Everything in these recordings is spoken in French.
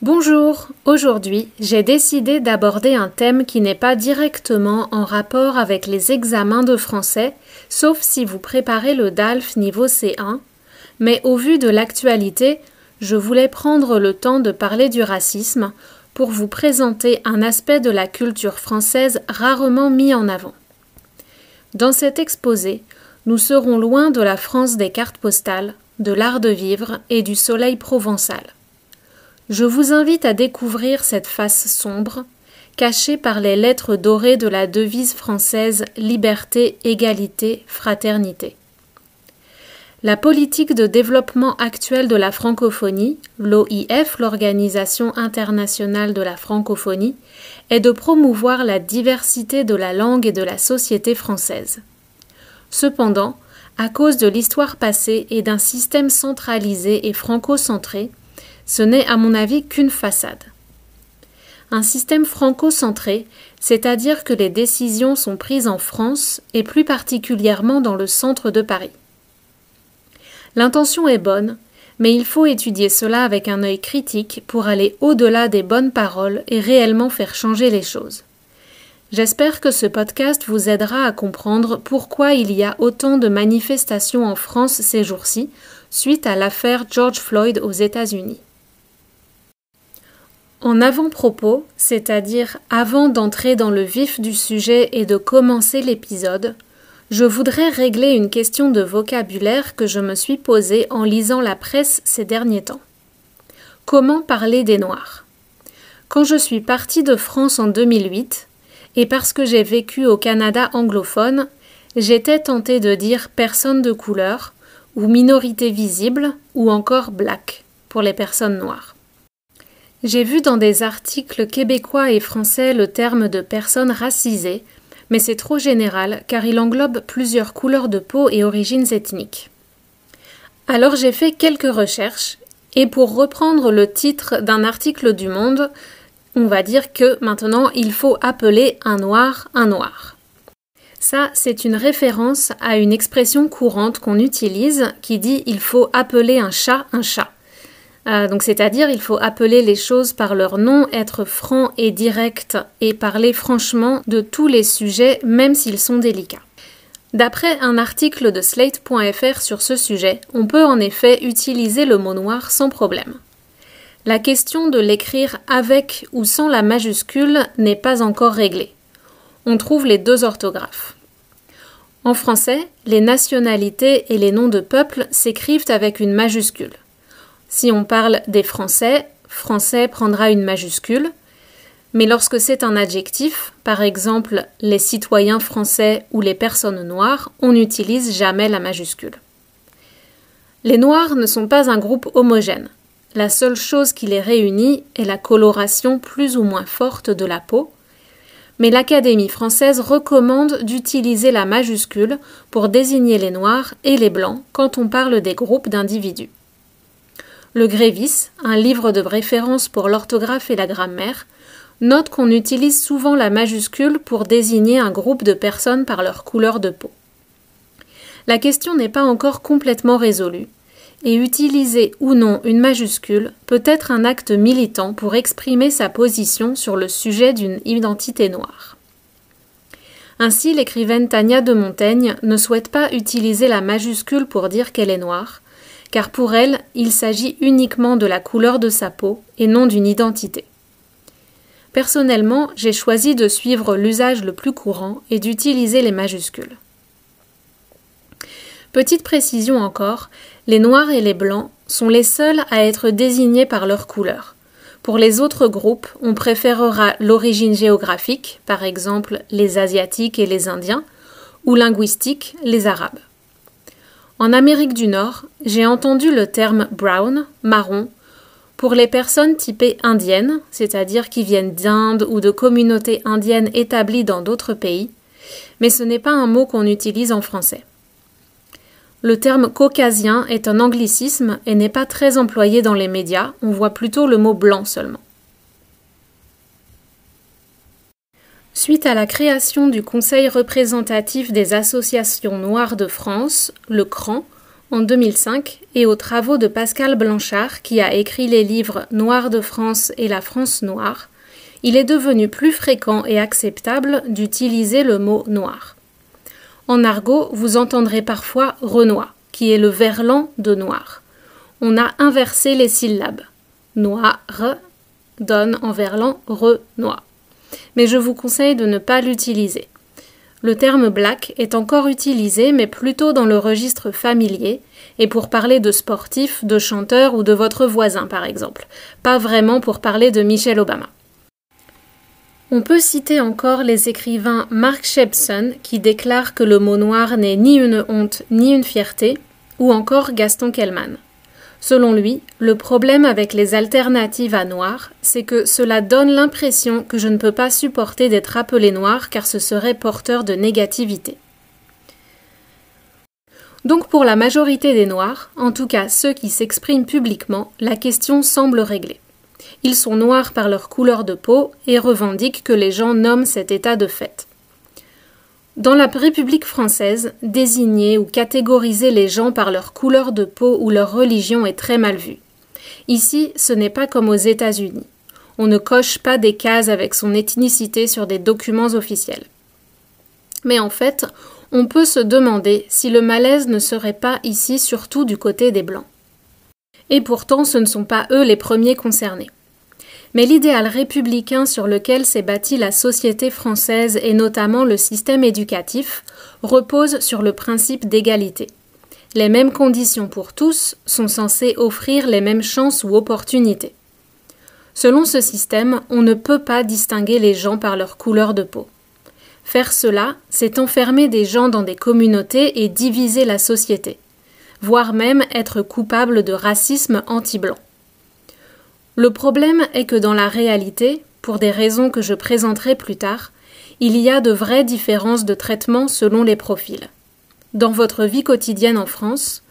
Bonjour, aujourd'hui j'ai décidé d'aborder un thème qui n'est pas directement en rapport avec les examens de français, sauf si vous préparez le DALF niveau C1, mais au vu de l'actualité, je voulais prendre le temps de parler du racisme pour vous présenter un aspect de la culture française rarement mis en avant. Dans cet exposé, nous serons loin de la France des cartes postales, de l'art de vivre et du soleil provençal. Je vous invite à découvrir cette face sombre, cachée par les lettres dorées de la devise française Liberté, égalité, fraternité. La politique de développement actuelle de la francophonie, l'OIF, l'Organisation internationale de la francophonie, est de promouvoir la diversité de la langue et de la société française. Cependant, à cause de l'histoire passée et d'un système centralisé et franco-centré, ce n'est à mon avis qu'une façade. Un système franco-centré, c'est-à-dire que les décisions sont prises en France et plus particulièrement dans le centre de Paris. L'intention est bonne, mais il faut étudier cela avec un œil critique pour aller au-delà des bonnes paroles et réellement faire changer les choses. J'espère que ce podcast vous aidera à comprendre pourquoi il y a autant de manifestations en France ces jours-ci suite à l'affaire George Floyd aux États-Unis. En avant-propos, c'est-à-dire avant d'entrer dans le vif du sujet et de commencer l'épisode, je voudrais régler une question de vocabulaire que je me suis posée en lisant la presse ces derniers temps. Comment parler des Noirs? Quand je suis partie de France en 2008, et parce que j'ai vécu au Canada anglophone, j'étais tentée de dire personne de couleur, ou minorité visible, ou encore black pour les personnes noires. J'ai vu dans des articles québécois et français le terme de personnes racisées, mais c'est trop général car il englobe plusieurs couleurs de peau et origines ethniques. Alors j'ai fait quelques recherches et pour reprendre le titre d'un article du Monde, on va dire que maintenant il faut appeler un noir un noir. Ça, c'est une référence à une expression courante qu'on utilise qui dit il faut appeler un chat un chat. Euh, donc c'est-à-dire il faut appeler les choses par leur nom, être franc et direct et parler franchement de tous les sujets même s'ils sont délicats. D'après un article de slate.fr sur ce sujet, on peut en effet utiliser le mot noir sans problème. La question de l'écrire avec ou sans la majuscule n'est pas encore réglée. On trouve les deux orthographes. En français, les nationalités et les noms de peuples s'écrivent avec une majuscule. Si on parle des Français, Français prendra une majuscule, mais lorsque c'est un adjectif, par exemple les citoyens français ou les personnes noires, on n'utilise jamais la majuscule. Les Noirs ne sont pas un groupe homogène. La seule chose qui les réunit est la coloration plus ou moins forte de la peau, mais l'Académie française recommande d'utiliser la majuscule pour désigner les Noirs et les Blancs quand on parle des groupes d'individus. Le Grévis, un livre de référence pour l'orthographe et la grammaire, note qu'on utilise souvent la majuscule pour désigner un groupe de personnes par leur couleur de peau. La question n'est pas encore complètement résolue, et utiliser ou non une majuscule peut être un acte militant pour exprimer sa position sur le sujet d'une identité noire. Ainsi, l'écrivaine Tania de Montaigne ne souhaite pas utiliser la majuscule pour dire qu'elle est noire, car pour elle, il s'agit uniquement de la couleur de sa peau et non d'une identité. Personnellement, j'ai choisi de suivre l'usage le plus courant et d'utiliser les majuscules. Petite précision encore, les noirs et les blancs sont les seuls à être désignés par leur couleur. Pour les autres groupes, on préférera l'origine géographique, par exemple les Asiatiques et les Indiens, ou linguistique, les Arabes. En Amérique du Nord, j'ai entendu le terme brown, marron, pour les personnes typées indiennes, c'est-à-dire qui viennent d'Inde ou de communautés indiennes établies dans d'autres pays, mais ce n'est pas un mot qu'on utilise en français. Le terme caucasien est un anglicisme et n'est pas très employé dans les médias, on voit plutôt le mot blanc seulement. Suite à la création du Conseil représentatif des associations noires de France, le CRAN, en 2005, et aux travaux de Pascal Blanchard, qui a écrit les livres Noir de France et La France noire, il est devenu plus fréquent et acceptable d'utiliser le mot noir. En argot, vous entendrez parfois Renoir, qui est le verlan de noir. On a inversé les syllabes. Noir donne en verlan re-noir. Mais je vous conseille de ne pas l'utiliser. Le terme black est encore utilisé, mais plutôt dans le registre familier, et pour parler de sportifs, de chanteurs ou de votre voisin, par exemple, pas vraiment pour parler de Michelle Obama. On peut citer encore les écrivains Mark Shepson qui déclare que le mot noir n'est ni une honte ni une fierté, ou encore Gaston Kellman. Selon lui, le problème avec les alternatives à noir, c'est que cela donne l'impression que je ne peux pas supporter d'être appelé noir car ce serait porteur de négativité. Donc pour la majorité des noirs, en tout cas ceux qui s'expriment publiquement, la question semble réglée. Ils sont noirs par leur couleur de peau et revendiquent que les gens nomment cet état de fait. Dans la République française, désigner ou catégoriser les gens par leur couleur de peau ou leur religion est très mal vu. Ici, ce n'est pas comme aux États-Unis. On ne coche pas des cases avec son ethnicité sur des documents officiels. Mais en fait, on peut se demander si le malaise ne serait pas ici surtout du côté des Blancs. Et pourtant, ce ne sont pas eux les premiers concernés. Mais l'idéal républicain sur lequel s'est bâtie la société française et notamment le système éducatif repose sur le principe d'égalité. Les mêmes conditions pour tous sont censées offrir les mêmes chances ou opportunités. Selon ce système, on ne peut pas distinguer les gens par leur couleur de peau. Faire cela, c'est enfermer des gens dans des communautés et diviser la société, voire même être coupable de racisme anti-blanc. Le problème est que dans la réalité, pour des raisons que je présenterai plus tard, il y a de vraies différences de traitement selon les profils. Dans votre vie quotidienne en France,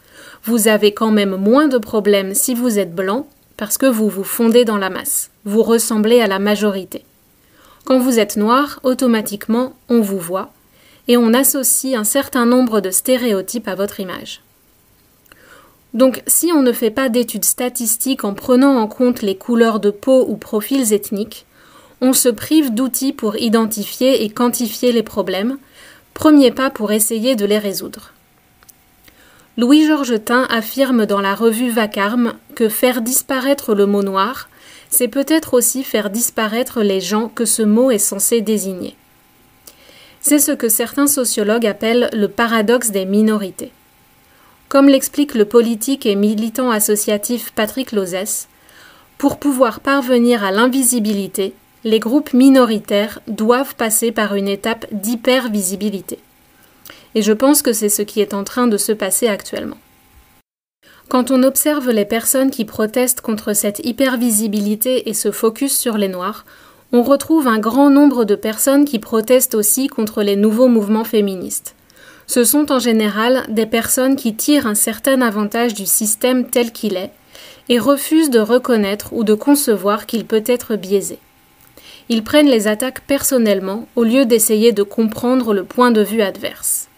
vous avez quand même moins de problèmes si vous êtes blanc parce que vous vous fondez dans la masse, vous ressemblez à la majorité. Quand vous êtes noir, automatiquement, on vous voit et on associe un certain nombre de stéréotypes à votre image. Donc si on ne fait pas d'études statistiques en prenant en compte les couleurs de peau ou profils ethniques, on se prive d'outils pour identifier et quantifier les problèmes, premier pas pour essayer de les résoudre. Louis Georgetin affirme dans la revue Vacarme que faire disparaître le mot noir, c'est peut-être aussi faire disparaître les gens que ce mot est censé désigner. C'est ce que certains sociologues appellent le paradoxe des minorités. Comme l'explique le politique et militant associatif Patrick Lozès, pour pouvoir parvenir à l'invisibilité, les groupes minoritaires doivent passer par une étape d'hypervisibilité. Et je pense que c'est ce qui est en train de se passer actuellement. Quand on observe les personnes qui protestent contre cette hypervisibilité et se focus sur les Noirs, on retrouve un grand nombre de personnes qui protestent aussi contre les nouveaux mouvements féministes ce sont en général des personnes qui tirent un certain avantage du système tel qu'il est et refusent de reconnaître ou de concevoir qu'il peut être biaisé. Ils prennent les attaques personnellement au lieu d'essayer de comprendre le point de vue adverse.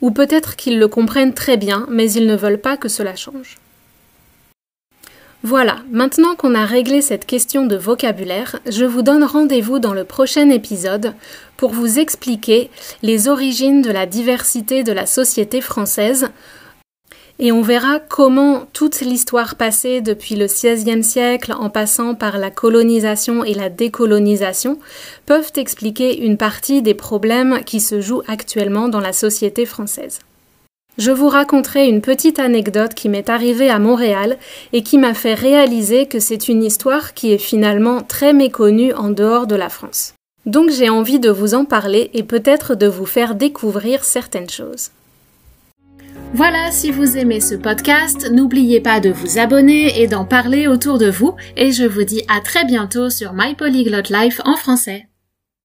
Ou peut-être qu'ils le comprennent très bien, mais ils ne veulent pas que cela change. Voilà, maintenant qu'on a réglé cette question de vocabulaire, je vous donne rendez-vous dans le prochain épisode pour vous expliquer les origines de la diversité de la société française et on verra comment toute l'histoire passée depuis le XVIe siècle en passant par la colonisation et la décolonisation peuvent expliquer une partie des problèmes qui se jouent actuellement dans la société française. Je vous raconterai une petite anecdote qui m'est arrivée à Montréal et qui m'a fait réaliser que c'est une histoire qui est finalement très méconnue en dehors de la France. Donc j'ai envie de vous en parler et peut-être de vous faire découvrir certaines choses. Voilà, si vous aimez ce podcast, n'oubliez pas de vous abonner et d'en parler autour de vous et je vous dis à très bientôt sur My Polyglot Life en français.